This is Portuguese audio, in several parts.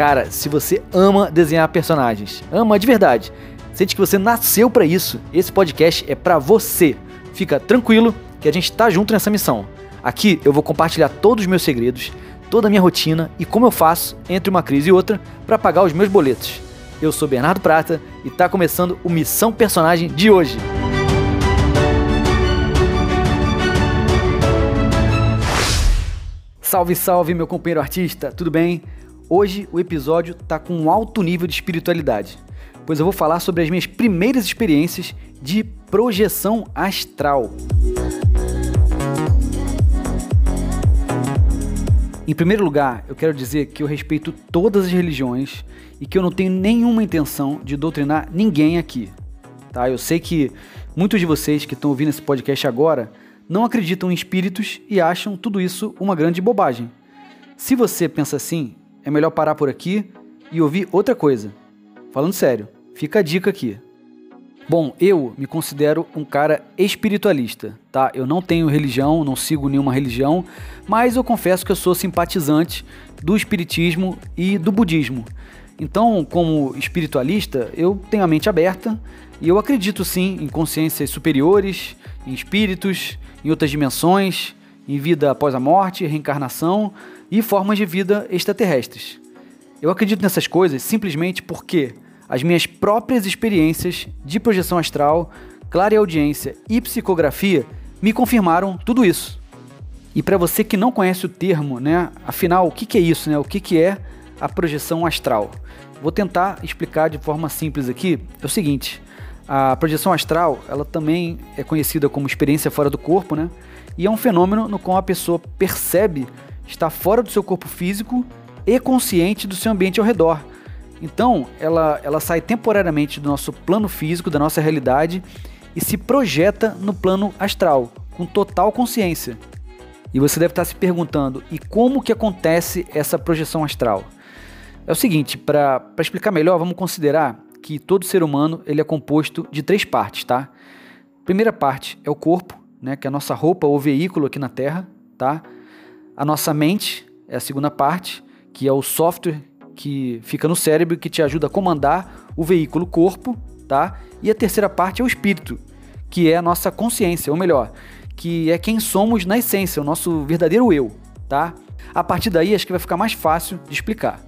Cara, se você ama desenhar personagens, ama de verdade, sente que você nasceu para isso, esse podcast é para você. Fica tranquilo que a gente tá junto nessa missão. Aqui eu vou compartilhar todos os meus segredos, toda a minha rotina e como eu faço entre uma crise e outra para pagar os meus boletos. Eu sou Bernardo Prata e tá começando o Missão Personagem de hoje. Salve, salve, meu companheiro artista, tudo bem? Hoje o episódio tá com um alto nível de espiritualidade, pois eu vou falar sobre as minhas primeiras experiências de projeção astral. Em primeiro lugar, eu quero dizer que eu respeito todas as religiões e que eu não tenho nenhuma intenção de doutrinar ninguém aqui. Tá? Eu sei que muitos de vocês que estão ouvindo esse podcast agora não acreditam em espíritos e acham tudo isso uma grande bobagem. Se você pensa assim, é melhor parar por aqui e ouvir outra coisa. Falando sério, fica a dica aqui. Bom, eu me considero um cara espiritualista, tá? Eu não tenho religião, não sigo nenhuma religião, mas eu confesso que eu sou simpatizante do espiritismo e do budismo. Então, como espiritualista, eu tenho a mente aberta e eu acredito sim em consciências superiores, em espíritos, em outras dimensões, em vida após a morte, reencarnação e formas de vida extraterrestres. Eu acredito nessas coisas simplesmente porque as minhas próprias experiências de projeção astral, clara audiência e psicografia me confirmaram tudo isso. E para você que não conhece o termo, né, afinal, o que, que é isso, né? O que, que é a projeção astral? Vou tentar explicar de forma simples aqui. É o seguinte: a projeção astral, ela também é conhecida como experiência fora do corpo, né? E é um fenômeno no qual a pessoa percebe está fora do seu corpo físico e consciente do seu ambiente ao redor. Então, ela, ela sai temporariamente do nosso plano físico, da nossa realidade, e se projeta no plano astral, com total consciência. E você deve estar se perguntando, e como que acontece essa projeção astral? É o seguinte, para explicar melhor, vamos considerar que todo ser humano ele é composto de três partes, tá? Primeira parte é o corpo, né, que é a nossa roupa ou veículo aqui na Terra, tá? A nossa mente é a segunda parte, que é o software que fica no cérebro que te ajuda a comandar o veículo corpo, tá? E a terceira parte é o espírito, que é a nossa consciência, ou melhor, que é quem somos na essência, o nosso verdadeiro eu, tá? A partir daí acho que vai ficar mais fácil de explicar.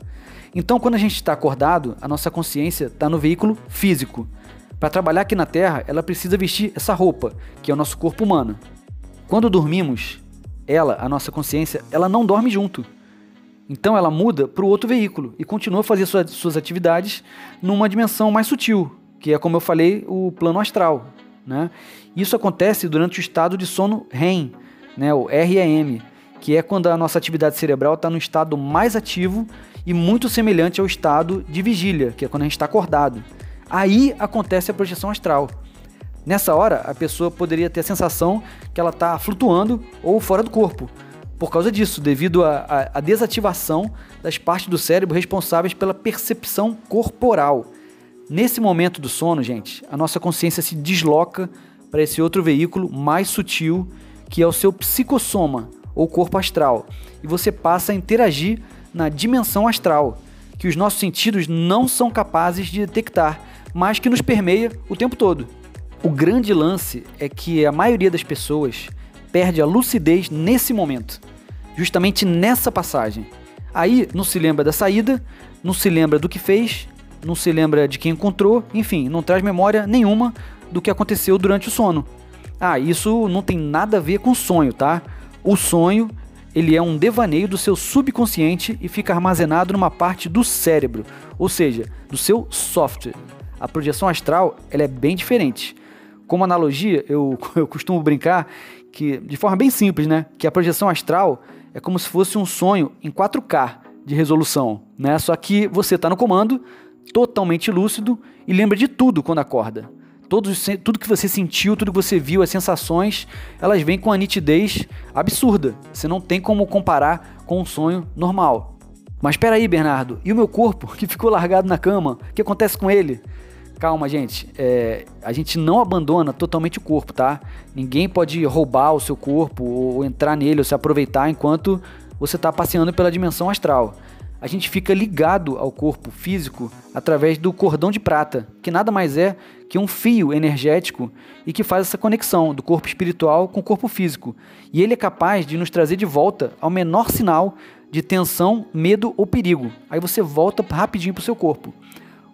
Então, quando a gente está acordado, a nossa consciência está no veículo físico. Para trabalhar aqui na Terra, ela precisa vestir essa roupa, que é o nosso corpo humano. Quando dormimos, ela, a nossa consciência, ela não dorme junto. Então ela muda para o outro veículo e continua a fazer suas, suas atividades numa dimensão mais sutil, que é, como eu falei, o plano astral. Né? Isso acontece durante o estado de sono REM, né, o REM, que é quando a nossa atividade cerebral está no estado mais ativo e muito semelhante ao estado de vigília, que é quando a gente está acordado. Aí acontece a projeção astral. Nessa hora, a pessoa poderia ter a sensação que ela está flutuando ou fora do corpo. Por causa disso, devido à desativação das partes do cérebro responsáveis pela percepção corporal. Nesse momento do sono, gente, a nossa consciência se desloca para esse outro veículo mais sutil, que é o seu psicossoma, ou corpo astral, e você passa a interagir na dimensão astral, que os nossos sentidos não são capazes de detectar, mas que nos permeia o tempo todo. O grande lance é que a maioria das pessoas perde a lucidez nesse momento, justamente nessa passagem. Aí não se lembra da saída, não se lembra do que fez, não se lembra de quem encontrou, enfim, não traz memória nenhuma do que aconteceu durante o sono. Ah, isso não tem nada a ver com sonho, tá? O sonho, ele é um devaneio do seu subconsciente e fica armazenado numa parte do cérebro, ou seja, do seu software. A projeção astral, ela é bem diferente. Como analogia, eu, eu costumo brincar que, de forma bem simples, né? Que a projeção astral é como se fosse um sonho em 4K de resolução, né? Só que você está no comando, totalmente lúcido e lembra de tudo quando acorda. Todos, tudo que você sentiu, tudo que você viu, as sensações, elas vêm com a nitidez absurda. Você não tem como comparar com um sonho normal. Mas espera aí, Bernardo, e o meu corpo que ficou largado na cama? O que acontece com ele? Calma, gente. É, a gente não abandona totalmente o corpo, tá? Ninguém pode roubar o seu corpo ou entrar nele ou se aproveitar enquanto você está passeando pela dimensão astral. a gente fica ligado ao corpo físico através do cordão de prata, que nada mais é que um fio energético e que faz essa conexão do corpo espiritual com o corpo físico. E ele é capaz de nos trazer de volta ao menor sinal de tensão, medo ou perigo. Aí você volta rapidinho para o seu corpo.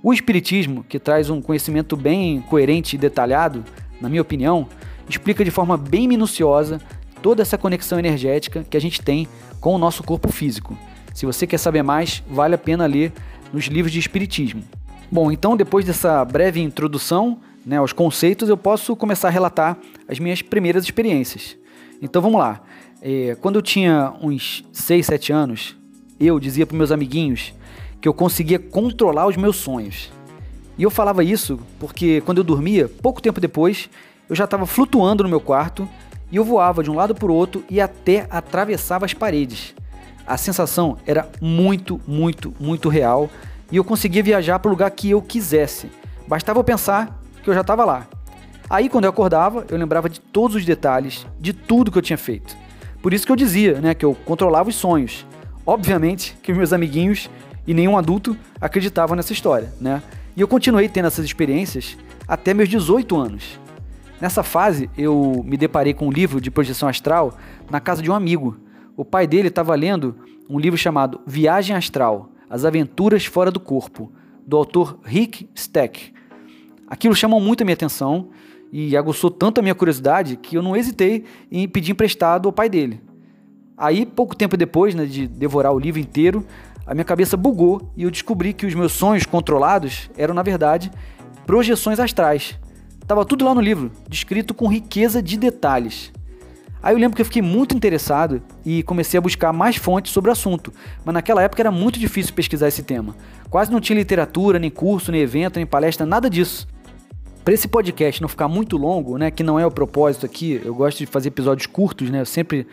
O Espiritismo, que traz um conhecimento bem coerente e detalhado, na minha opinião, explica de forma bem minuciosa toda essa conexão energética que a gente tem com o nosso corpo físico. Se você quer saber mais, vale a pena ler nos livros de Espiritismo. Bom, então depois dessa breve introdução né, aos conceitos, eu posso começar a relatar as minhas primeiras experiências. Então vamos lá. É, quando eu tinha uns 6, 7 anos, eu dizia para meus amiguinhos que eu conseguia controlar os meus sonhos. E eu falava isso porque quando eu dormia, pouco tempo depois, eu já estava flutuando no meu quarto e eu voava de um lado para o outro e até atravessava as paredes a sensação era muito, muito, muito real e eu conseguia viajar para o lugar que eu quisesse. Bastava eu pensar que eu já estava lá. Aí, quando eu acordava, eu lembrava de todos os detalhes, de tudo que eu tinha feito. Por isso que eu dizia, né, que eu controlava os sonhos. Obviamente que meus amiguinhos e nenhum adulto acreditavam nessa história, né? E eu continuei tendo essas experiências até meus 18 anos. Nessa fase, eu me deparei com um livro de projeção astral na casa de um amigo, o pai dele estava lendo um livro chamado Viagem Astral: As Aventuras Fora do Corpo, do autor Rick Steck. Aquilo chamou muito a minha atenção e aguçou tanto a minha curiosidade que eu não hesitei em pedir emprestado ao pai dele. Aí, pouco tempo depois né, de devorar o livro inteiro, a minha cabeça bugou e eu descobri que os meus sonhos controlados eram, na verdade, projeções astrais. Tava tudo lá no livro, descrito com riqueza de detalhes. Aí eu lembro que eu fiquei muito interessado e comecei a buscar mais fontes sobre o assunto, mas naquela época era muito difícil pesquisar esse tema. Quase não tinha literatura, nem curso, nem evento, nem palestra, nada disso. Para esse podcast não ficar muito longo, né, que não é o propósito aqui, eu gosto de fazer episódios curtos, né, eu sempre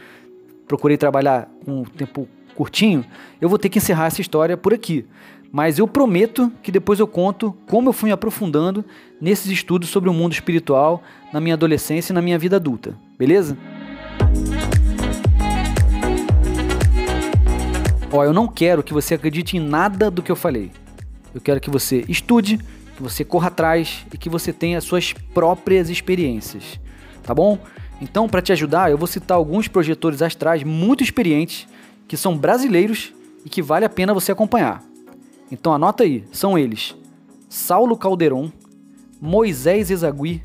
procurei trabalhar com um tempo curtinho, eu vou ter que encerrar essa história por aqui. Mas eu prometo que depois eu conto como eu fui me aprofundando nesses estudos sobre o mundo espiritual na minha adolescência e na minha vida adulta, beleza? Ó, eu não quero que você acredite em nada do que eu falei. Eu quero que você estude, que você corra atrás e que você tenha suas próprias experiências, tá bom? Então, para te ajudar, eu vou citar alguns projetores astrais muito experientes que são brasileiros e que vale a pena você acompanhar. Então anota aí, são eles: Saulo Calderon, Moisés Ezagui,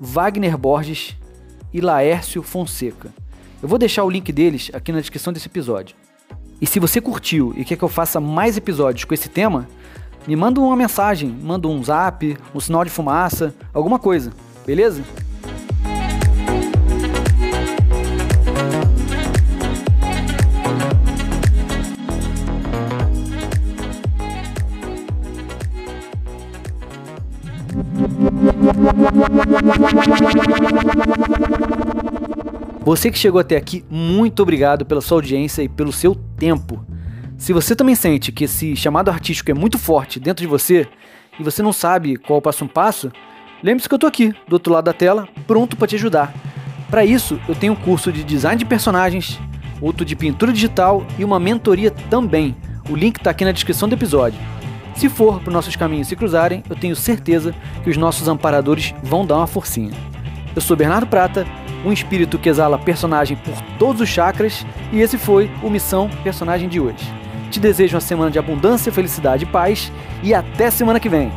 Wagner Borges e Laércio Fonseca. Eu vou deixar o link deles aqui na descrição desse episódio. E se você curtiu e quer que eu faça mais episódios com esse tema, me manda uma mensagem, manda um zap, um sinal de fumaça, alguma coisa, beleza? Você que chegou até aqui, muito obrigado pela sua audiência e pelo seu tempo. Se você também sente que esse chamado artístico é muito forte dentro de você e você não sabe qual passo um passo, lembre-se que eu estou aqui, do outro lado da tela, pronto para te ajudar. Para isso, eu tenho um curso de design de personagens, outro de pintura digital e uma mentoria também. O link está aqui na descrição do episódio. Se for para nossos caminhos se cruzarem, eu tenho certeza que os nossos amparadores vão dar uma forcinha. Eu sou Bernardo Prata um espírito que exala personagem por todos os chakras, e esse foi o Missão Personagem de hoje. Te desejo uma semana de abundância, felicidade e paz, e até semana que vem!